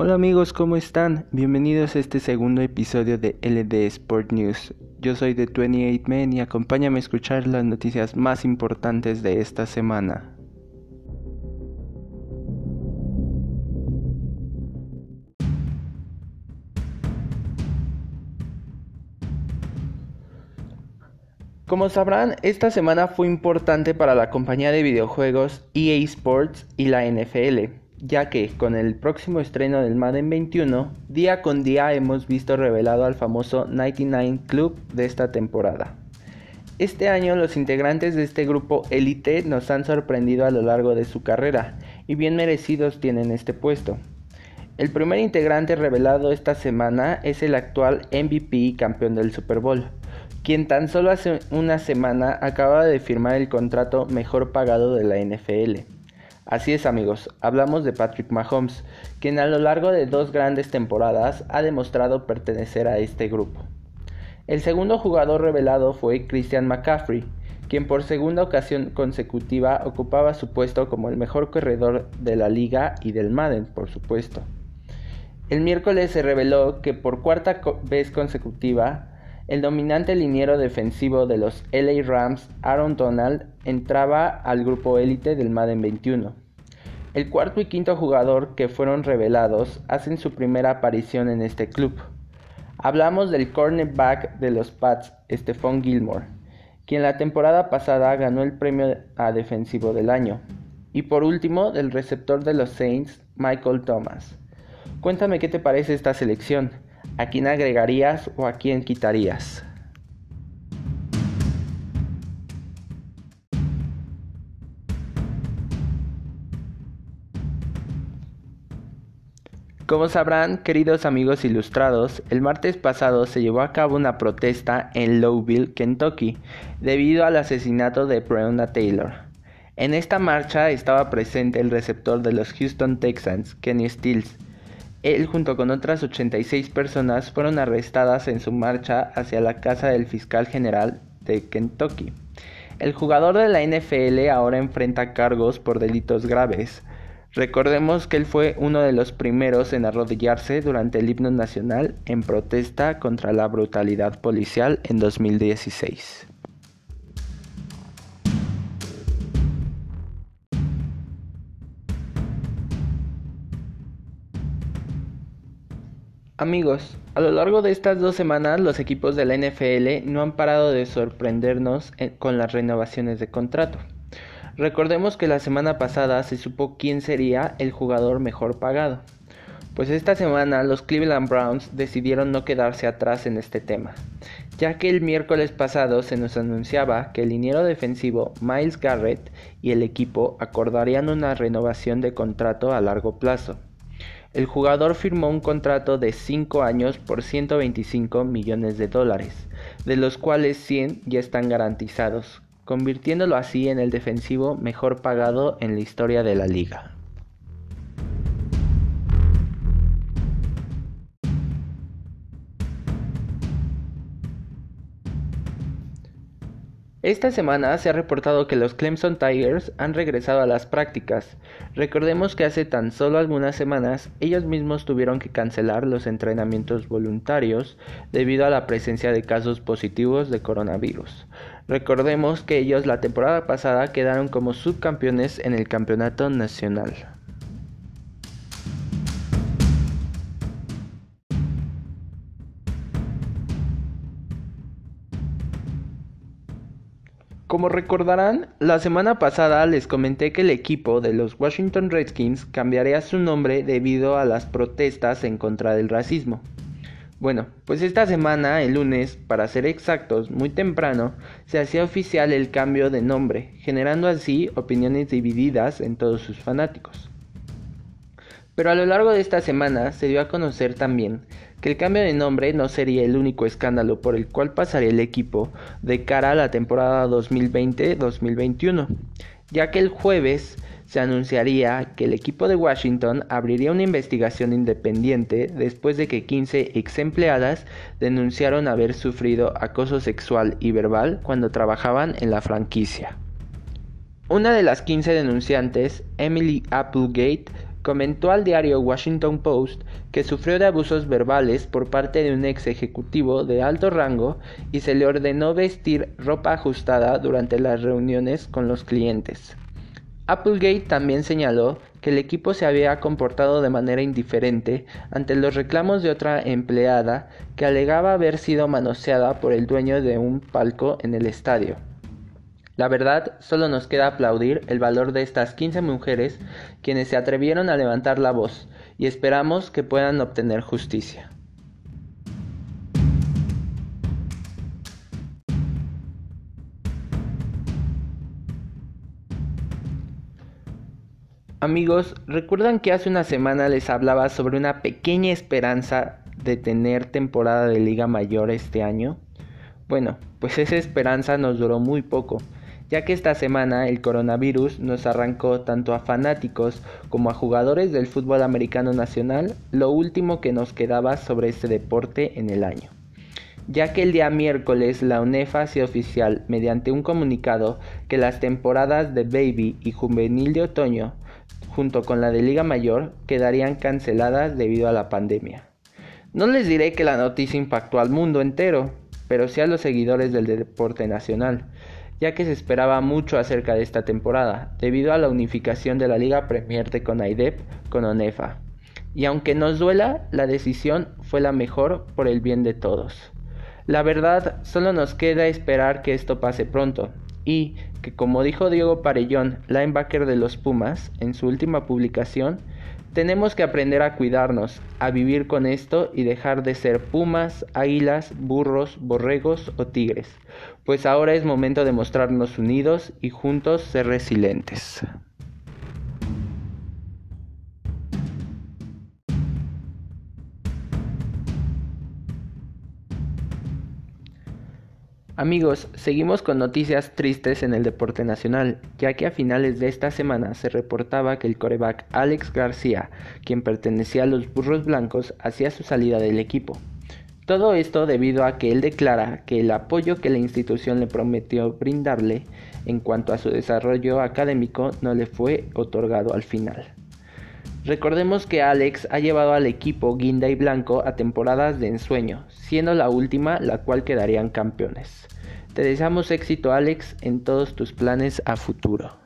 Hola amigos, ¿cómo están? Bienvenidos a este segundo episodio de LD Sport News. Yo soy de 28 Men y acompáñame a escuchar las noticias más importantes de esta semana. Como sabrán, esta semana fue importante para la compañía de videojuegos EA Sports y la NFL, ya que con el próximo estreno del Madden 21, día con día hemos visto revelado al famoso 99 Club de esta temporada. Este año los integrantes de este grupo élite nos han sorprendido a lo largo de su carrera y bien merecidos tienen este puesto. El primer integrante revelado esta semana es el actual MVP y campeón del Super Bowl, quien tan solo hace una semana acaba de firmar el contrato mejor pagado de la NFL. Así es amigos, hablamos de Patrick Mahomes, quien a lo largo de dos grandes temporadas ha demostrado pertenecer a este grupo. El segundo jugador revelado fue Christian McCaffrey, quien por segunda ocasión consecutiva ocupaba su puesto como el mejor corredor de la liga y del Madden, por supuesto. El miércoles se reveló que por cuarta vez consecutiva el dominante liniero defensivo de los LA Rams, Aaron Donald, entraba al grupo élite del Madden 21. El cuarto y quinto jugador que fueron revelados hacen su primera aparición en este club. Hablamos del cornerback de los Pats, Stephon Gilmore, quien la temporada pasada ganó el premio a defensivo del año. Y por último, del receptor de los Saints, Michael Thomas. Cuéntame qué te parece esta selección. ¿A quién agregarías o a quién quitarías? Como sabrán, queridos amigos ilustrados, el martes pasado se llevó a cabo una protesta en Louisville, Kentucky, debido al asesinato de Breonna Taylor. En esta marcha estaba presente el receptor de los Houston Texans, Kenny Stills, él junto con otras 86 personas fueron arrestadas en su marcha hacia la casa del fiscal general de Kentucky. El jugador de la NFL ahora enfrenta cargos por delitos graves. Recordemos que él fue uno de los primeros en arrodillarse durante el himno nacional en protesta contra la brutalidad policial en 2016. Amigos, a lo largo de estas dos semanas los equipos de la NFL no han parado de sorprendernos eh, con las renovaciones de contrato. Recordemos que la semana pasada se supo quién sería el jugador mejor pagado. Pues esta semana los Cleveland Browns decidieron no quedarse atrás en este tema, ya que el miércoles pasado se nos anunciaba que el liniero defensivo Miles Garrett y el equipo acordarían una renovación de contrato a largo plazo. El jugador firmó un contrato de 5 años por 125 millones de dólares, de los cuales 100 ya están garantizados, convirtiéndolo así en el defensivo mejor pagado en la historia de la liga. Esta semana se ha reportado que los Clemson Tigers han regresado a las prácticas. Recordemos que hace tan solo algunas semanas ellos mismos tuvieron que cancelar los entrenamientos voluntarios debido a la presencia de casos positivos de coronavirus. Recordemos que ellos la temporada pasada quedaron como subcampeones en el campeonato nacional. Como recordarán, la semana pasada les comenté que el equipo de los Washington Redskins cambiaría su nombre debido a las protestas en contra del racismo. Bueno, pues esta semana, el lunes, para ser exactos, muy temprano, se hacía oficial el cambio de nombre, generando así opiniones divididas en todos sus fanáticos. Pero a lo largo de esta semana se dio a conocer también que el cambio de nombre no sería el único escándalo por el cual pasaría el equipo de cara a la temporada 2020-2021, ya que el jueves se anunciaría que el equipo de Washington abriría una investigación independiente después de que 15 ex empleadas denunciaron haber sufrido acoso sexual y verbal cuando trabajaban en la franquicia. Una de las 15 denunciantes, Emily Applegate, comentó al diario Washington Post que sufrió de abusos verbales por parte de un ex ejecutivo de alto rango y se le ordenó vestir ropa ajustada durante las reuniones con los clientes. Applegate también señaló que el equipo se había comportado de manera indiferente ante los reclamos de otra empleada que alegaba haber sido manoseada por el dueño de un palco en el estadio. La verdad, solo nos queda aplaudir el valor de estas 15 mujeres quienes se atrevieron a levantar la voz y esperamos que puedan obtener justicia. Amigos, ¿recuerdan que hace una semana les hablaba sobre una pequeña esperanza de tener temporada de Liga Mayor este año? Bueno, pues esa esperanza nos duró muy poco ya que esta semana el coronavirus nos arrancó tanto a fanáticos como a jugadores del fútbol americano nacional lo último que nos quedaba sobre este deporte en el año. Ya que el día miércoles la UNEFA hacía oficial mediante un comunicado que las temporadas de Baby y Juvenil de Otoño, junto con la de Liga Mayor, quedarían canceladas debido a la pandemia. No les diré que la noticia impactó al mundo entero, pero sí a los seguidores del deporte nacional, ya que se esperaba mucho acerca de esta temporada, debido a la unificación de la Liga Premier de CONAIDEP con ONEFA. Y aunque nos duela, la decisión fue la mejor por el bien de todos. La verdad, solo nos queda esperar que esto pase pronto, y que como dijo Diego Parellón, linebacker de los Pumas, en su última publicación, tenemos que aprender a cuidarnos, a vivir con esto y dejar de ser pumas, águilas, burros, borregos o tigres, pues ahora es momento de mostrarnos unidos y juntos ser resilientes. Amigos, seguimos con noticias tristes en el deporte nacional, ya que a finales de esta semana se reportaba que el coreback Alex García, quien pertenecía a los Burros Blancos, hacía su salida del equipo. Todo esto debido a que él declara que el apoyo que la institución le prometió brindarle en cuanto a su desarrollo académico no le fue otorgado al final. Recordemos que Alex ha llevado al equipo guinda y blanco a temporadas de ensueño, siendo la última la cual quedarían campeones. Te deseamos éxito Alex en todos tus planes a futuro.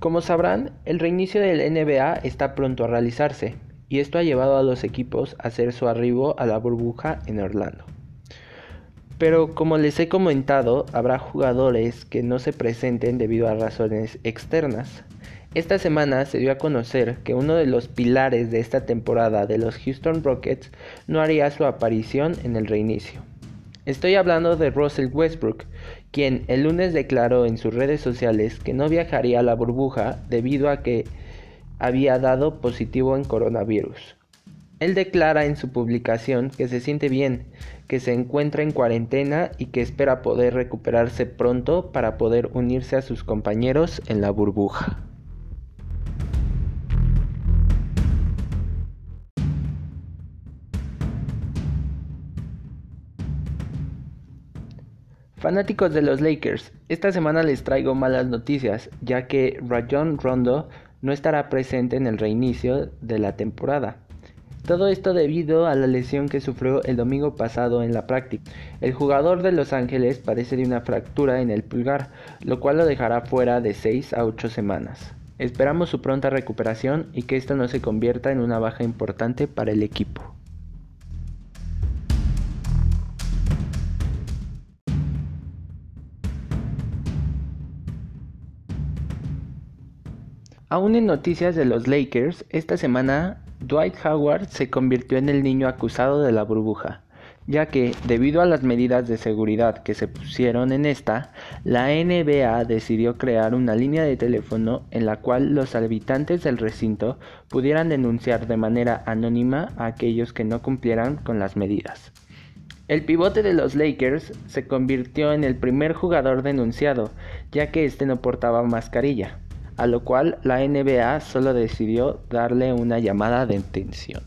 Como sabrán, el reinicio del NBA está pronto a realizarse, y esto ha llevado a los equipos a hacer su arribo a la burbuja en Orlando. Pero como les he comentado, habrá jugadores que no se presenten debido a razones externas. Esta semana se dio a conocer que uno de los pilares de esta temporada de los Houston Rockets no haría su aparición en el reinicio. Estoy hablando de Russell Westbrook, quien el lunes declaró en sus redes sociales que no viajaría a la burbuja debido a que había dado positivo en coronavirus. Él declara en su publicación que se siente bien, que se encuentra en cuarentena y que espera poder recuperarse pronto para poder unirse a sus compañeros en la burbuja. Fanáticos de los Lakers, esta semana les traigo malas noticias, ya que Rajon Rondo no estará presente en el reinicio de la temporada. Todo esto debido a la lesión que sufrió el domingo pasado en la práctica. El jugador de Los Ángeles padece de una fractura en el pulgar, lo cual lo dejará fuera de 6 a 8 semanas. Esperamos su pronta recuperación y que esto no se convierta en una baja importante para el equipo. Aún en noticias de los Lakers, esta semana Dwight Howard se convirtió en el niño acusado de la burbuja, ya que, debido a las medidas de seguridad que se pusieron en esta, la NBA decidió crear una línea de teléfono en la cual los habitantes del recinto pudieran denunciar de manera anónima a aquellos que no cumplieran con las medidas. El pivote de los Lakers se convirtió en el primer jugador denunciado, ya que este no portaba mascarilla a lo cual la NBA solo decidió darle una llamada de atención.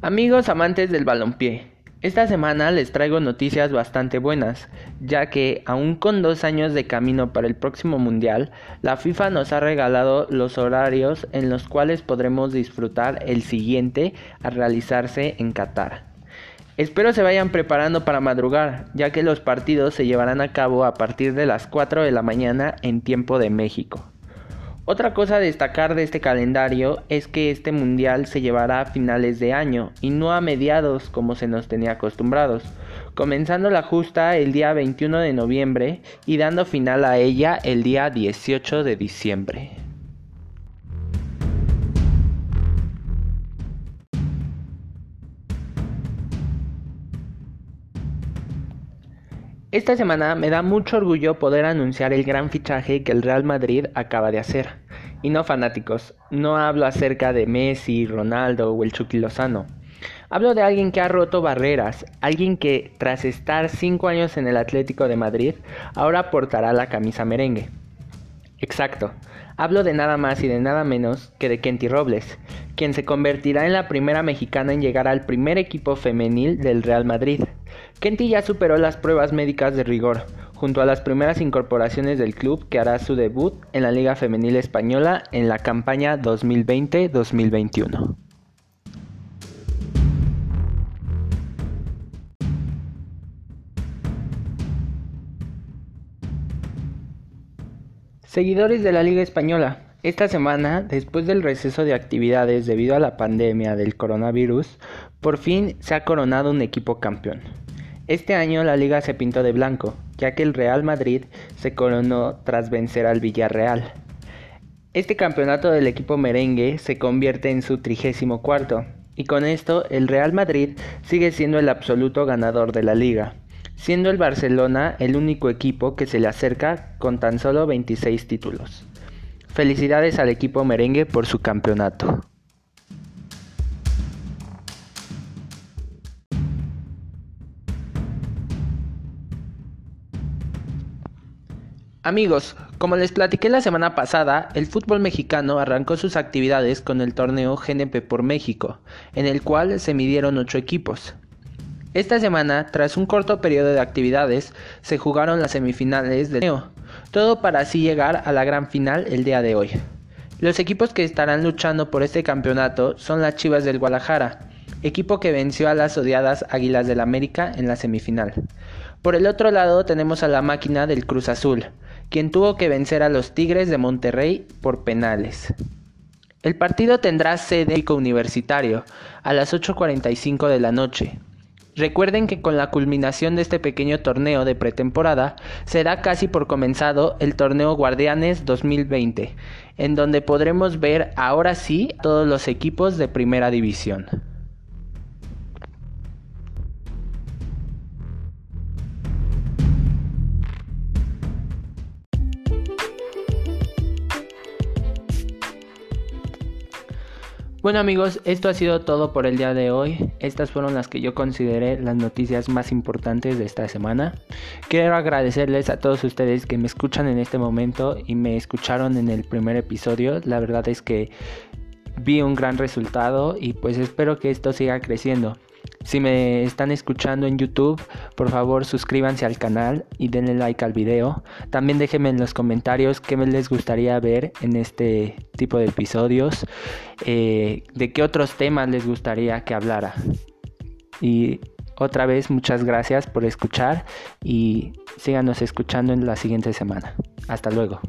Amigos amantes del balompié, esta semana les traigo noticias bastante buenas, ya que aún con dos años de camino para el próximo Mundial, la FIFA nos ha regalado los horarios en los cuales podremos disfrutar el siguiente a realizarse en Qatar. Espero se vayan preparando para madrugar, ya que los partidos se llevarán a cabo a partir de las 4 de la mañana en tiempo de México. Otra cosa a destacar de este calendario es que este mundial se llevará a finales de año y no a mediados como se nos tenía acostumbrados, comenzando la justa el día 21 de noviembre y dando final a ella el día 18 de diciembre. Esta semana me da mucho orgullo poder anunciar el gran fichaje que el Real Madrid acaba de hacer. Y no fanáticos, no hablo acerca de Messi, Ronaldo o el Chucky Lozano. Hablo de alguien que ha roto barreras, alguien que tras estar 5 años en el Atlético de Madrid, ahora portará la camisa merengue. Exacto, hablo de nada más y de nada menos que de Kenty Robles, quien se convertirá en la primera mexicana en llegar al primer equipo femenil del Real Madrid. Kenty ya superó las pruebas médicas de rigor, junto a las primeras incorporaciones del club que hará su debut en la Liga Femenil Española en la campaña 2020-2021. Seguidores de la Liga Española, esta semana, después del receso de actividades debido a la pandemia del coronavirus, por fin se ha coronado un equipo campeón. Este año la liga se pintó de blanco, ya que el Real Madrid se coronó tras vencer al Villarreal. Este campeonato del equipo merengue se convierte en su trigésimo cuarto, y con esto el Real Madrid sigue siendo el absoluto ganador de la liga, siendo el Barcelona el único equipo que se le acerca con tan solo 26 títulos. Felicidades al equipo merengue por su campeonato. Amigos, como les platiqué la semana pasada, el fútbol mexicano arrancó sus actividades con el torneo GNP por México, en el cual se midieron ocho equipos. Esta semana, tras un corto periodo de actividades, se jugaron las semifinales del torneo, todo para así llegar a la gran final el día de hoy. Los equipos que estarán luchando por este campeonato son las Chivas del Guadalajara, equipo que venció a las odiadas Águilas del América en la semifinal. Por el otro lado tenemos a la máquina del Cruz Azul, quien tuvo que vencer a los Tigres de Monterrey por penales. El partido tendrá sede universitario a las 8.45 de la noche. Recuerden que con la culminación de este pequeño torneo de pretemporada se da casi por comenzado el torneo Guardianes 2020, en donde podremos ver ahora sí todos los equipos de primera división. Bueno amigos, esto ha sido todo por el día de hoy. Estas fueron las que yo consideré las noticias más importantes de esta semana. Quiero agradecerles a todos ustedes que me escuchan en este momento y me escucharon en el primer episodio. La verdad es que vi un gran resultado y pues espero que esto siga creciendo. Si me están escuchando en YouTube, por favor suscríbanse al canal y denle like al video. También déjenme en los comentarios qué les gustaría ver en este tipo de episodios, eh, de qué otros temas les gustaría que hablara. Y otra vez muchas gracias por escuchar y síganos escuchando en la siguiente semana. Hasta luego.